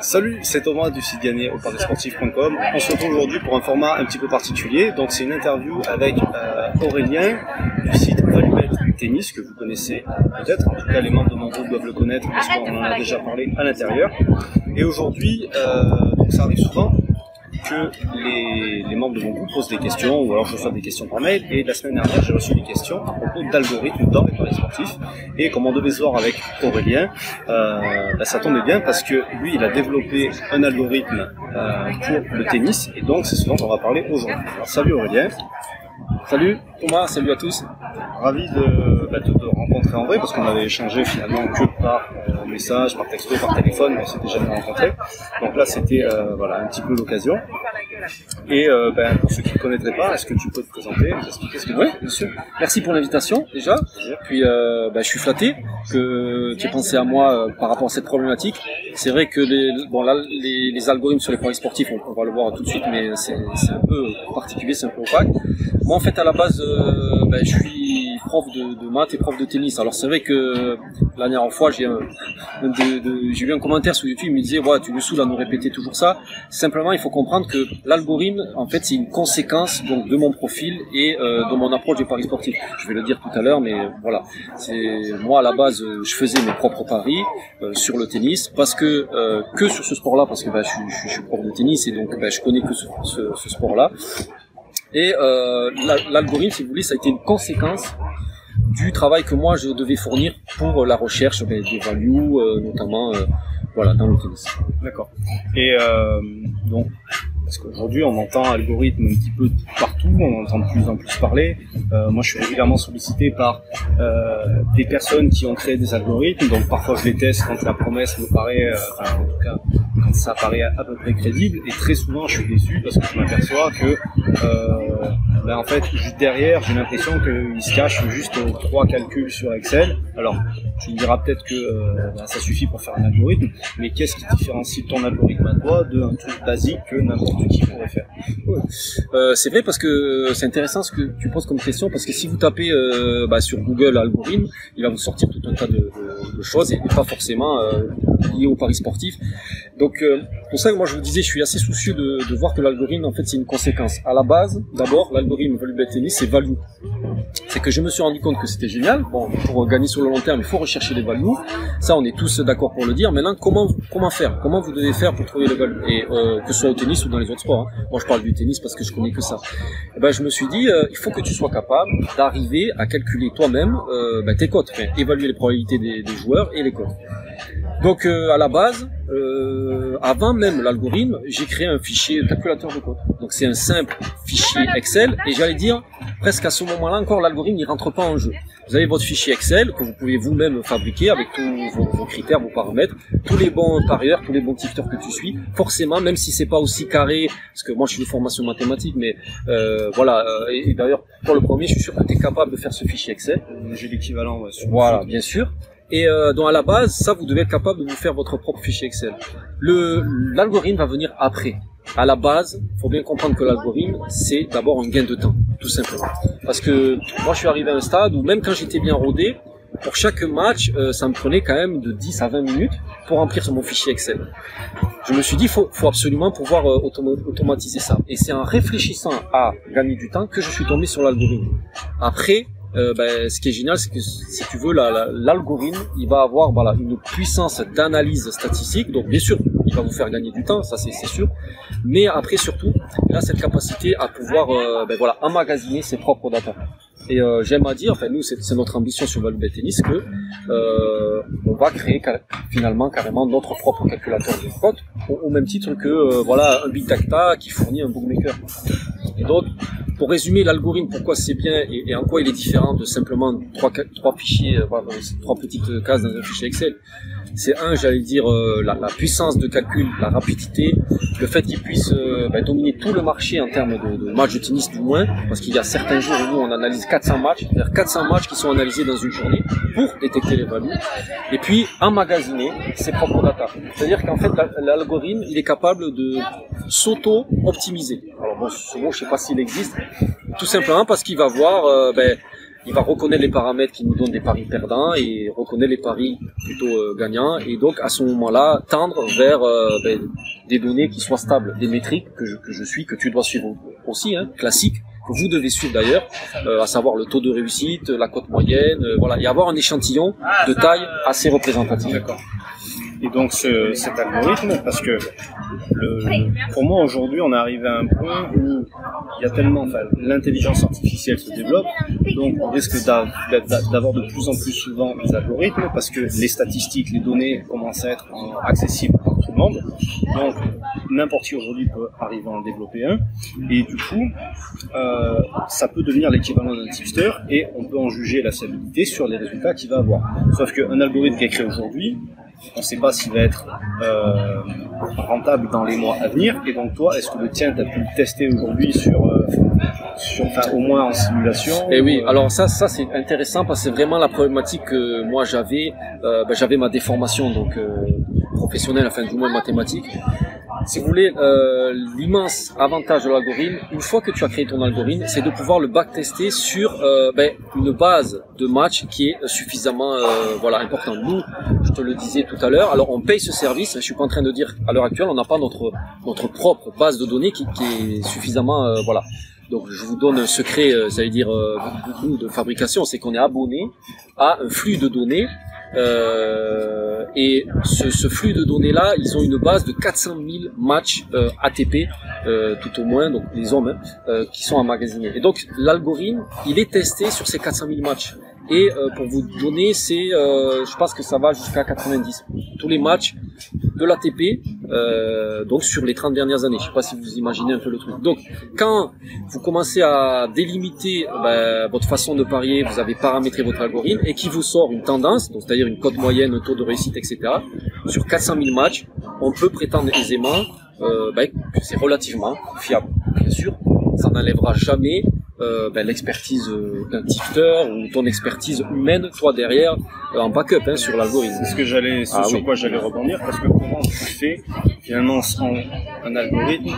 Salut, c'est Thomas du site gagné au parisportif.com. On se retrouve aujourd'hui pour un format un petit peu particulier. Donc c'est une interview avec euh, Aurélien du site Valubet Tennis que vous connaissez peut-être. En tout cas, les membres de mon groupe doivent le connaître parce qu'on en a déjà parlé à l'intérieur. Et aujourd'hui, euh, donc ça arrive souvent que les, membres de mon groupe posent des questions, ou alors je reçois des questions par mail. Et la semaine dernière, j'ai reçu des questions à propos d'algorithmes dans les paris sportifs. Et comme on devait se voir avec Aurélien, euh, bah, ça tombait bien parce que lui, il a développé un algorithme euh, pour le tennis. Et donc, c'est ce dont on va parler aujourd'hui. Alors, salut Aurélien. Salut Thomas, salut à tous. Ravi de, bah, de te rencontrer en vrai parce qu'on avait échangé finalement que par euh, message, par texto, par téléphone, on s'était jamais rencontré. Donc là c'était euh, voilà un petit peu l'occasion. Et euh, ben, pour ceux qui ne connaîtraient pas, est-ce que tu peux te présenter, nous expliquer ce que tu Oui, bien sûr. Merci pour l'invitation déjà. Puis ben, je suis flatté que tu aies pensé à moi par rapport à cette problématique. C'est vrai que les, bon là les, les algorithmes sur les paris sportifs, on, on va le voir tout de suite, mais c'est un peu particulier, c'est un peu opaque. Moi en fait à la base, euh, ben, je suis prof de, maths et prof de tennis. Alors c'est vrai que la dernière fois j'ai eu un commentaire sur YouTube, il me disait ouais tu nous saoules à nous répéter toujours ça. Simplement il faut comprendre que l'algorithme en fait c'est une conséquence donc de mon profil et euh, de mon approche du paris sportif. Je vais le dire tout à l'heure, mais voilà. C'est moi à la base je faisais mes propres paris euh, sur le tennis parce que euh, que sur ce sport-là parce que bah, je, je, suis prof de tennis et donc bah, je connais que ce, ce sport-là. Et euh, l'algorithme, si vous voulez, ça a été une conséquence du travail que moi je devais fournir pour la recherche des values, euh, notamment euh, voilà, dans le tennis. D'accord. Et euh, donc, parce qu'aujourd'hui on entend algorithme un petit peu partout, on entend de plus en plus parler. Euh, moi je suis régulièrement sollicité par euh, des personnes qui ont créé des algorithmes, donc parfois je les teste quand la promesse me paraît, enfin en tout cas ça paraît à peu près crédible, et très souvent je suis déçu parce que je m'aperçois que ben, en fait juste derrière j'ai l'impression qu'il se cache juste trois calculs sur Excel. Alors tu me diras peut-être que ben, ça suffit pour faire un algorithme, mais qu'est-ce qui différencie ton algorithme à toi d'un truc basique que n'importe qui pourrait faire? Euh, C'est vrai parce que c'est intéressant ce que tu poses comme question parce que si vous tapez euh, bah, sur Google algorithme, il va vous sortir tout un tas de, de, de choses et pas forcément euh, liées au paris sportif. Donc euh, pour ça que moi je vous disais, je suis assez soucieux de, de voir que l'algorithme en fait c'est une conséquence. À la base, d'abord l'algorithme value bet tennis c'est value. C'est que je me suis rendu compte que c'était génial. Bon, pour gagner sur le long terme, il faut rechercher les values. Ça, on est tous d'accord pour le dire. Maintenant, comment comment faire? Comment vous devez faire pour trouver les values Et euh, que ce soit au tennis ou dans les autres sports. Hein. Moi, je parle du tennis parce que je connais que ça. Et ben, je me suis dit, euh, il faut que tu sois capable d'arriver à calculer toi-même euh, ben, tes cotes, enfin, évaluer les probabilités des, des joueurs et les cotes. Donc euh, à la base, euh, avant même l'algorithme, j'ai créé un fichier calculateur de cotes. Donc c'est un simple fichier Excel et j'allais dire presque à ce moment-là encore l'algorithme il rentre pas en jeu. Vous avez votre fichier Excel que vous pouvez vous-même fabriquer avec tous vos, vos, critères, vos paramètres, tous les bons parieurs, tous les bons tifters que tu suis. Forcément, même si c'est pas aussi carré, parce que moi je suis une formation mathématique, mais euh, voilà. Et, et d'ailleurs pour le premier, je suis sûr que tu es capable de faire ce fichier Excel. J'ai l'équivalent. Ouais, voilà, bien sûr et euh, donc à la base, ça vous devez être capable de vous faire votre propre fichier Excel. Le l'algorithme va venir après. À la base, faut bien comprendre que l'algorithme c'est d'abord un gain de temps, tout simplement. Parce que moi je suis arrivé à un stade où même quand j'étais bien rodé, pour chaque match, euh, ça me prenait quand même de 10 à 20 minutes pour remplir sur mon fichier Excel. Je me suis dit, faut, faut absolument pouvoir euh, autom automatiser ça. Et c'est en réfléchissant à gagner du temps que je suis tombé sur l'algorithme. Après, euh, ben, ce qui est génial, c'est que si tu veux, l'algorithme, la, il va avoir voilà, une puissance d'analyse statistique. Donc bien sûr, il va vous faire gagner du temps, ça c'est sûr. Mais après surtout, il a cette capacité à pouvoir euh, ben, voilà, emmagasiner ses propres data. Et euh, j'aime à dire, enfin nous c'est notre ambition sur Value Tennis que euh, on va créer finalement carrément notre propre calculateur de au, au, même titre que euh, voilà un Big Data qui fournit un bookmaker. Et donc pour résumer l'algorithme, pourquoi c'est bien et, en quoi il est différent de simplement trois, fichiers, euh, trois petites cases dans un fichier Excel, c'est un, j'allais dire, euh, la, la, puissance de calcul, la rapidité, le fait qu'il puisse euh, bah, dominer tout le marché en termes de, de matchs de tennis du moins, parce qu'il y a certains jours où on analyse 400 matchs, c'est-à-dire 400 matchs qui sont analysés dans une journée pour détecter les values, et puis emmagasiner ses propres data. C'est-à-dire qu'en fait l'algorithme, il est capable de s'auto-optimiser. Alors bon, ce mot, je sais pas s'il existe, tout simplement parce qu'il va voir, euh, ben, il va reconnaître les paramètres qui nous donnent des paris perdants et reconnaître les paris plutôt euh, gagnants et donc à ce moment-là tendre vers euh, ben, des données qui soient stables, des métriques que je, que je suis, que tu dois suivre aussi, hein, classique que vous devez suivre d'ailleurs, euh, à savoir le taux de réussite, la cote moyenne, voilà, et avoir un échantillon de taille assez représentatif. D'accord. Et donc ce, cet algorithme, parce que le, pour moi aujourd'hui on est arrivé à un point où il y a tellement, enfin l'intelligence artificielle se développe, donc on risque d'avoir de plus en plus souvent des algorithmes parce que les statistiques, les données commencent à être accessibles par tout le monde. Donc n'importe qui aujourd'hui peut arriver à en développer un. Et du coup, euh, ça peut devenir l'équivalent d'un tipster et on peut en juger la stabilité sur les résultats qu'il va avoir. Sauf qu'un algorithme qui est créé aujourd'hui, on ne sait pas s'il va être euh, rentable dans les mois à venir. Et donc toi, est-ce que le tien, tu as pu le tester aujourd'hui sur, euh, sur enfin, au moins en simulation Et eh oui, euh, alors ça, ça c'est intéressant parce que c'est vraiment la problématique que moi j'avais. Ben, j'avais ma déformation donc professionnelle, enfin du moins mathématique si vous voulez, euh, l'immense avantage de l'algorithme, une fois que tu as créé ton algorithme, c'est de pouvoir le backtester sur euh, ben, une base de match qui est suffisamment euh, voilà importante. Nous, je te le disais tout à l'heure, alors on paye ce service. Je suis pas en train de dire à l'heure actuelle, on n'a pas notre notre propre base de données qui, qui est suffisamment euh, voilà. Donc je vous donne un secret, euh, ça veut dire beaucoup de fabrication, c'est qu'on est abonné à un flux de données euh, et ce, ce, flux de données-là, ils ont une base de 400 000 matchs euh, ATP, euh, tout au moins, donc les hommes, hein, qui sont emmagasinés. Et donc l'algorithme, il est testé sur ces 400 000 matchs. Et euh, pour vous donner, c'est, je pense que ça va jusqu'à 90. Tous les matchs de l'ATP, euh, donc sur les 30 dernières années. Je sais pas si vous imaginez un peu le truc. Donc, quand vous commencez à délimiter ben, votre façon de parier, vous avez paramétré votre algorithme et qui vous sort une tendance, c'est-à-dire une cote moyenne, un taux de réussite, etc. Sur 400 000 matchs, on peut prétendre aisément euh, ben, que c'est relativement fiable. Bien sûr, ça n'enlèvera jamais euh, ben, l'expertise euh, d'un tipster ou ton expertise humaine, toi derrière, euh, en backup hein, sur l'algorithme. C'est ce que j'allais, ah sur quoi j'allais rebondir, parce que comment tu fais finalement sans un algorithme,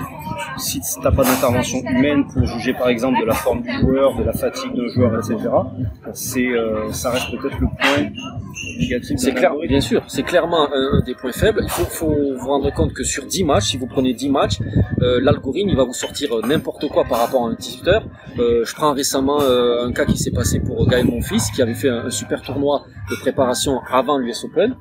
si tu n'as pas d'intervention humaine pour juger par exemple de la forme du joueur, de la fatigue d'un joueur, etc., c'est, euh, ça reste peut-être le point négatif. C'est clair, bien sûr, c'est clairement un, des points faibles. Il faut, faut, vous rendre compte que sur 10 matchs, si vous prenez 10 matchs, euh, l'algorithme il va vous sortir n'importe quoi par rapport à un tipster. Euh, je prends récemment euh, un cas qui s'est passé pour Gaël Monfils, qui avait fait un, super tournoi de préparation avant l'US Open.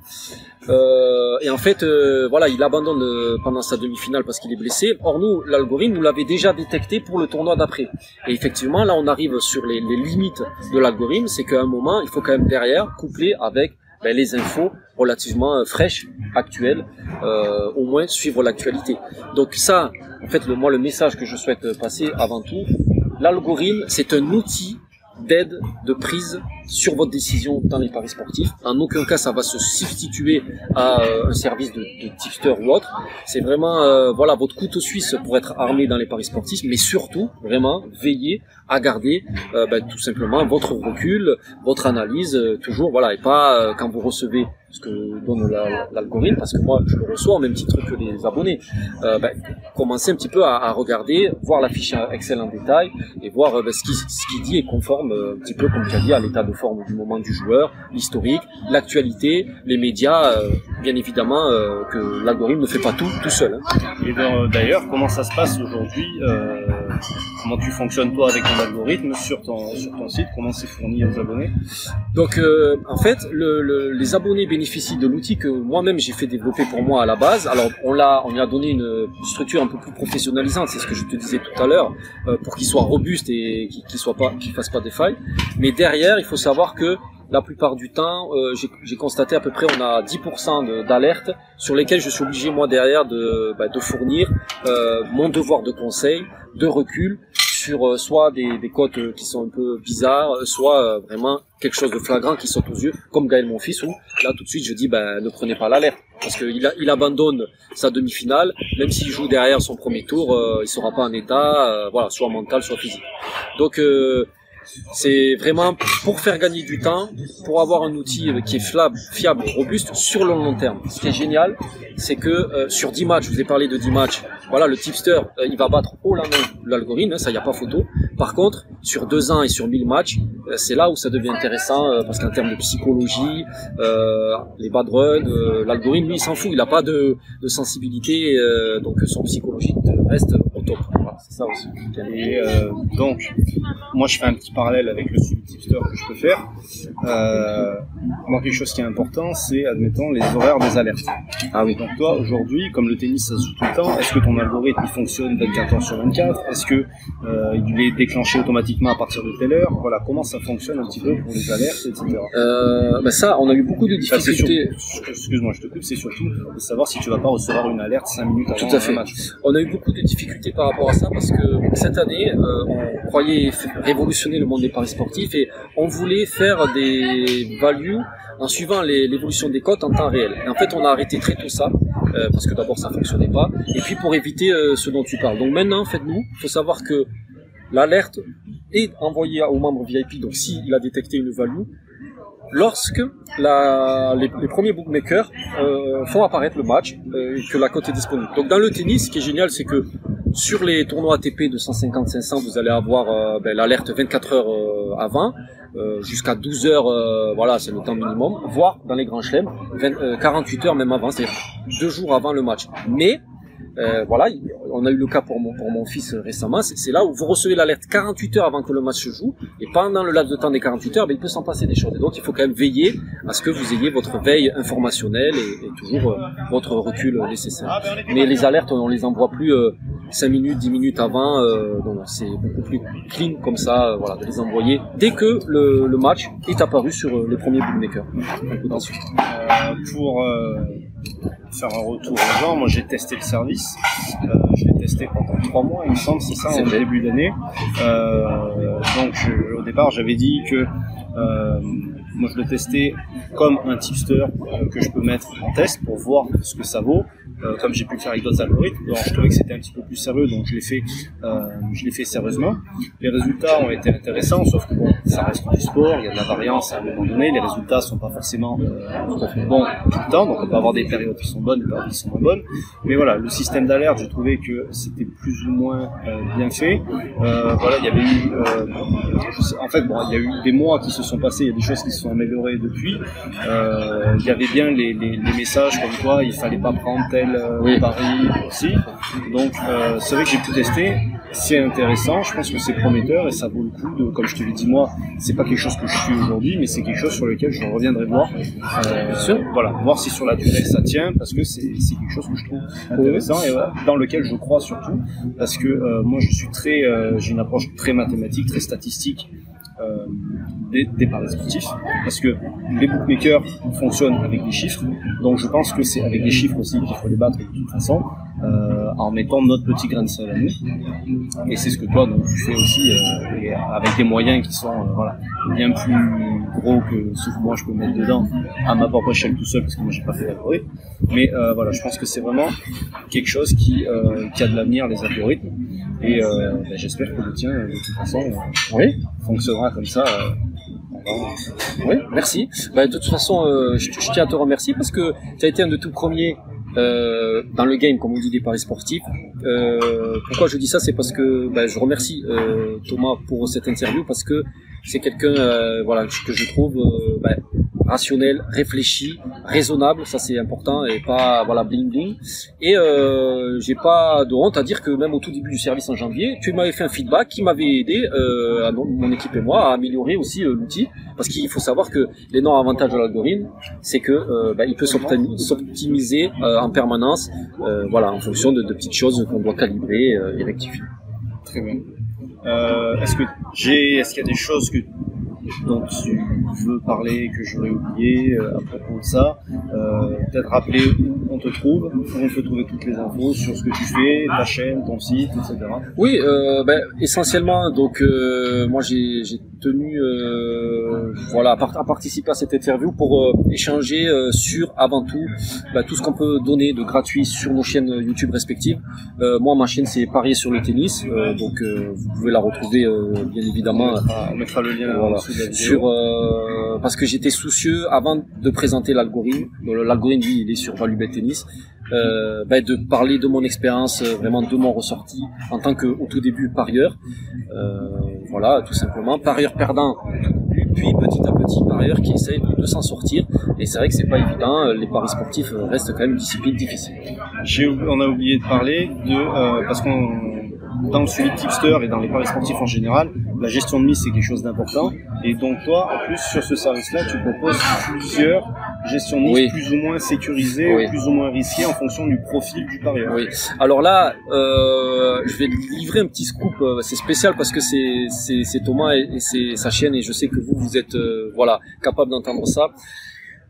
Euh, et en fait, voilà, il abandonne pendant sa demi-finale parce qu'il est blessé. Or nous, l'algorithme, nous l'avait déjà détecté pour le tournoi d'après. Et effectivement, là, on arrive sur les, limites de l'algorithme, c'est qu'à un moment, il faut quand même derrière coupler avec ben, les infos relativement fraîches, actuelles, au moins suivre l'actualité. Donc ça, en fait, moi, le message que je souhaite passer avant tout, l'algorithme, c'est un outil d'aide, de prise sur votre décision dans les paris sportifs. En aucun cas, ça va se substituer à euh, un service de, de ou autre. C'est vraiment euh, voilà votre couteau suisse pour être armé dans les paris sportifs, mais surtout vraiment veiller à garder euh, ben, tout simplement votre recul, votre analyse toujours voilà et pas quand vous recevez que donne l'algorithme, parce que moi je le reçois au même titre que les abonnés. Euh, ben, commencer un petit peu à, regarder, voir la fiche Excel en détail et voir ben, ce qu'il ce qui dit est conforme un petit peu comme tu as dit à l'état de forme du moment du joueur, l'historique, l'actualité, les médias, euh, bien évidemment euh, que l'algorithme ne fait pas tout tout seul. Hein. Et d'ailleurs, comment ça se passe aujourd'hui euh, Comment tu fonctionnes toi avec ton algorithme sur ton, sur ton site? Comment c'est fourni aux abonnés? Donc en fait, le, le, les abonnés bénéficient de l'outil que moi-même j'ai fait développer pour moi à la base. Alors on l'a, on lui a donné une structure un peu plus professionnalisante, c'est ce que je te disais tout à l'heure, pour qu'il soit robuste et qu'il soit pas, qu'il fasse pas des failles. Mais derrière, il faut savoir que la plupart du temps, euh, j'ai constaté à peu près on a 10% d'alertes sur lesquelles je suis obligé moi derrière de, bah, de fournir euh, mon devoir de conseil, de recul sur euh, soit des, des cotes qui sont un peu bizarres, soit vraiment quelque chose de flagrant qui saute aux yeux, comme Gaël mon fils où là tout de suite je dis ben ne prenez pas l'alerte parce qu'il il abandonne sa demi-finale, même s'il joue derrière son premier tour, il sera pas en état, voilà, soit mental, soit physique. Donc c'est vraiment pour faire gagner du temps, pour avoir un outil euh, qui est fiable, fiable, robuste sur le long terme. Ce qui est génial, c'est que euh, sur 10 matchs, je vous ai parlé de 10 matchs, voilà, le tipster, euh, il va battre haut la main l'algorithme, hein, ça y a pas photo. Par contre, sur deux ans et sur 1000 matchs, euh, c'est là où ça devient intéressant euh, parce qu'en termes de psychologie, les bad runs, l'algorithme, lui, il s'en fout, il n'a pas de, sensibilité, donc son psychologique reste au top. Voilà, c'est ça aussi. Et euh, donc, moi je fais un petit parallèle avec le suivi tipster que je peux faire. Euh, moi, quelque chose qui est important, c'est, admettons, les horaires des alertes. Ah oui. Donc toi, aujourd'hui, comme le tennis ça se joue tout le temps, est-ce que ton algorithme il fonctionne 24 heures sur 24 Est-ce que euh, il est déclenché automatiquement à partir de telle heure? Voilà, comment ça fonctionne un petit peu pour les alertes, etc. Ben ça, on a eu beaucoup de c'est difficultés. Excuse-moi, je te coupe, c'est surtout de savoir si tu vas pas recevoir une alerte 5 minutes avant Tout à fait. un match. On a eu beaucoup de difficultés par rapport à parce que cette année, euh, on croyait révolutionner le monde des paris sportifs et on voulait faire des values en suivant l'évolution des cotes en temps réel. Et en fait, on a arrêté très tôt ça euh, parce que d'abord ça fonctionnait pas et puis pour éviter euh, ce dont tu parles. Donc maintenant, faites-nous, il faut savoir que l'alerte est envoyée aux membres VIP. Donc s'il a détecté une value, lorsque les, premiers bookmakers font apparaître le match euh, que la cote est disponible. Donc dans le tennis, ce qui est génial, c'est que sur les tournois ATP de 150-500, vous allez avoir euh, ben, l'alerte 24 heures euh, avant, euh, jusqu'à 12 heures, voilà, c'est le temps minimum, voire dans les grands chelems, 20, euh, 48 heures même avant, c'est-à-dire deux jours avant le match. Mais euh, voilà, il- on a eu le cas pour mon, pour mon fils euh, récemment, c'est là où vous recevez l'alerte 48 heures avant que le match se joue, et pendant le laps de temps des 48 heures, ben, il peut s'en passer des choses. Et donc il faut quand même veiller à ce que vous ayez votre veille informationnelle et, et toujours euh, votre recul euh, nécessaire. Mais les alertes, on les envoie plus euh, 5 minutes, 10 minutes avant, euh, donc c'est beaucoup plus clean comme ça, voilà, de les envoyer dès que le, le match est apparu sur les premiers bookmakers. Pour faire un retour aux gens, moi j'ai testé le service. Euh, je l'ai testé pendant trois mois, il me semble, c'est ça, vrai. début d'année. Euh, donc je- au départ, j'avais dit que euh, moi je le testais comme un tipster que je peux mettre en test pour voir ce que ça vaut. Euh, comme j'ai pu le faire avec d'autres algorithmes, donc je trouvais que c'était un petit peu plus sérieux, donc je l'ai fait, euh, je l'ai fait sérieusement. Les résultats ont été intéressants, sauf que bon, ça reste du sport, il y a de la variance à un moment donné, les résultats sont pas forcément euh, bons tout le temps, donc on peut avoir des périodes qui sont bonnes, des périodes qui sont moins bonnes. Mais voilà, le système d'alerte, j'ai trouvé que c'était plus ou moins bien fait. Voilà, il y avait eu, en fait, bon, il y a eu des mois qui se sont passés, il y a des choses qui se sont améliorées depuis. Il y avait bien les, les, les messages comme quoi il fallait pas prendre tel euh, Oui. pari aussi. Donc euh, c'est vrai que j'ai pu tester, c'est intéressant, je pense que c'est prometteur et ça vaut le coup de, comme je te l'ai dit moi, c'est pas quelque chose que je suis aujourd'hui, mais c'est quelque chose sur lequel je reviendrai voir. Euh, sûr. Voilà, voir si sur la durée ça tient, parce que c'est quelque chose que je trouve intéressant et voilà, dans lequel je crois surtout, parce que euh, moi je suis très, j'ai une approche très mathématique, très statistique. euh, des, des paris sportifs parce que les bookmakers fonctionnent avec des chiffres. Donc je pense que c'est avec des chiffres aussi qu'il faut les battre de toute façon euh, en mettant notre petit grain de sel à nous. Et c'est ce que toi donc, tu fais aussi euh, et avec des moyens qui sont euh, voilà bien plus gros que ce que moi je peux mettre dedans à ma propre échelle tout seul parce que moi j'ai pas fait d'algorithme. Mais voilà je pense que c'est vraiment quelque chose qui, qui a de l'avenir les algorithmes. Et ben, j'espère que le tien de toute façon Oui. fonctionnera comme ça Oui, merci. Bah, de toute façon, euh, je, je tiens à te remercier parce que tu as été un de tout premiers euh, dans le game, comme on dit, des paris sportifs. Euh, pourquoi je dis ça C'est parce que bah, je remercie euh, Thomas pour cette interview parce que c'est quelqu'un que je trouve bah, rationnel, réfléchi, raisonnable, ça c'est important et pas voilà bling bling. Et j'ai pas de honte à dire que même au tout début du service en janvier, tu m'avais fait un feedback qui m'avait aidé mon équipe et moi à améliorer aussi l'outil parce qu'il faut savoir que l'énorme avantage de l'algorithme, c'est que bah, il peut s'optimi- s'optimiser euh, en permanence, euh, voilà, en fonction de, de petites choses qu'on doit calibrer euh, et rectifier. Très bien. Euh, est-ce que j'ai, est-ce qu'il y a des choses que dont tu veux parler que j'aurais oublié euh, à propos de ça euh, Peut-être rappeler où on te trouve, où on peut trouver toutes les infos sur ce que tu fais, ta chaîne, ton site, etc. Oui, euh, ben, essentiellement, donc euh, moi j'ai tenu euh, voilà à, par- à participer à cette interview pour échanger euh, sur avant tout ben, tout ce qu'on peut donner de gratuit sur nos chaînes YouTube respectives. Euh, moi ma chaîne c'est Parier sur le tennis, euh, donc euh, vous pouvez la retrouver euh, bien évidemment On mettra, on mettra le lien en Voilà. dessous. Sur euh, parce que j'étais soucieux avant de présenter l'algorithme. L'algorithme lui, il est sur ValueBet Tennis. euh, ben, de parler de mon expérience, euh, vraiment de mon ressorti en tant que au tout début parieur. Euh, voilà, tout simplement. Parieur perdant puis petit à petit parieur qui essaye de, s'en sortir. Et c'est vrai que c'est pas évident, les paris sportifs restent quand même une discipline difficile. on a oublié de parler de, parce qu'on dans le suivi tipster et dans les paris sportifs en général, la gestion de mise c'est quelque chose d'important. Et donc toi, en plus sur ce service-là, tu proposes plusieurs gestions de mise plus ou moins sécurisées, plus ou moins risquées en fonction du profil du parieur. Oui. Alors là, euh, je vais livrer un petit scoop. Euh, c'est spécial parce que c'est c'est Thomas et, c'est sa chaîne et je sais que vous vous êtes euh, voilà capable d'entendre ça.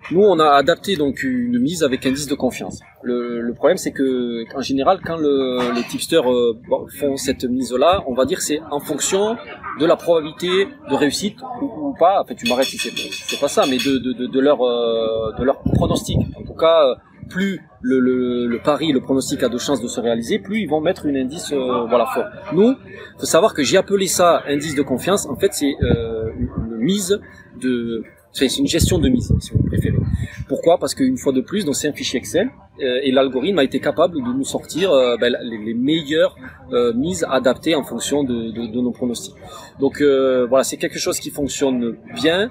Nous, on a adapté donc une mise avec indice de confiance. Le, le problème, c'est que en général, quand le, les tipsters euh, font cette mise-là, on va dire c'est en fonction de la probabilité de réussite ou, pas. En fait, tu m'arrêtes si c'est pas ça, mais de, de, de, leur euh, de leur pronostic. En tout cas, euh, plus le, le, le, pari, le pronostic a de chances de se réaliser, plus ils vont mettre une indice voilà fort. Nous, faut savoir que j'ai appelé ça indice de confiance. En fait, c'est une mise de c'est une gestion de mise, si vous préférez. Pourquoi? Parce qu'une fois de plus, donc c'est un fichier Excel euh, et l'algorithme a été capable de nous sortir euh, ben, les, meilleures euh, mises adaptées en fonction de, de, de nos pronostics. Donc voilà, c'est quelque chose qui fonctionne bien.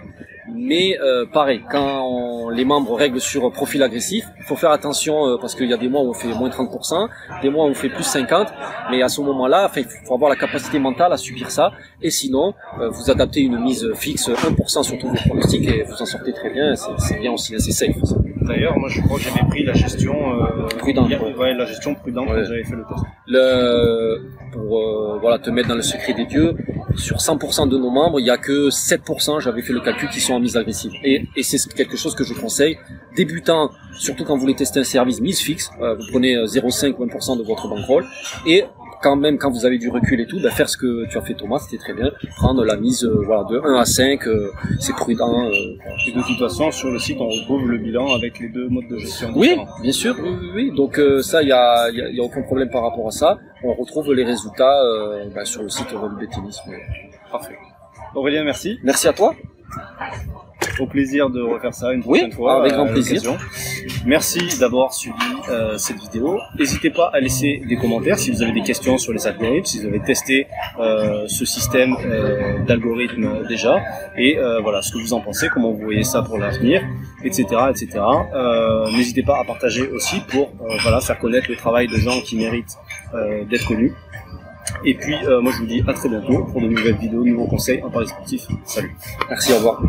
Mais euh, pareil, quand les membres règlent sur profil agressif, il faut faire attention euh, parce qu'il y a des mois où on fait moins 30%, des mois où on fait plus 50%, mais à ce moment-là, il faut avoir la capacité mentale à subir ça, et sinon, euh, vous adaptez une mise fixe 1% sur tous vos pronostics et vous en sortez très bien, c'est bien aussi, c'est safe. D'ailleurs, moi je crois que j'avais pris la gestion prudente. Ouais. la gestion prudente j'avais fait le test. Le, pour voilà te mettre dans le secret des dieux, sur 100% de nos membres, il n'y a que 7%, j'avais fait le calcul, qui sont en mise agressive. Et, c'est quelque chose que je conseille. Débutant, surtout quand vous voulez tester un service mise fixe, euh, vous prenez 0,5 ou 1% de votre bankroll. Et quand même, quand vous avez du recul et tout, bah, faire ce que tu as fait Thomas, c'était très bien. Prendre la mise euh, voilà, de 1 à 5, euh, c'est prudent. Et de toute façon, sur le site, on retrouve le bilan avec les deux modes de gestion. Oui, bien sûr, oui, oui, Donc ça, il n'y a, y a, y a, aucun problème par rapport à ça. On retrouve les résultats bah, sur le site Volubé Tennis. Parfait. Aurélien, merci. Merci à toi au plaisir de refaire ça une prochaine fois. Avec grand plaisir. Merci d'avoir suivi euh, cette vidéo. N'hésitez pas à laisser des commentaires si vous avez des questions sur les algorithmes, si vous avez testé euh, ce système euh, d'algorithme déjà, et euh, voilà ce que vous en pensez, comment vous voyez ça pour l'avenir, etc., etc. N'hésitez pas à partager aussi pour voilà faire connaître le travail de gens qui méritent d'être connus. Et puis, moi, je vous dis à très bientôt pour de nouvelles vidéos, de nouveaux conseils en Paris sportif. Salut. Merci, au revoir.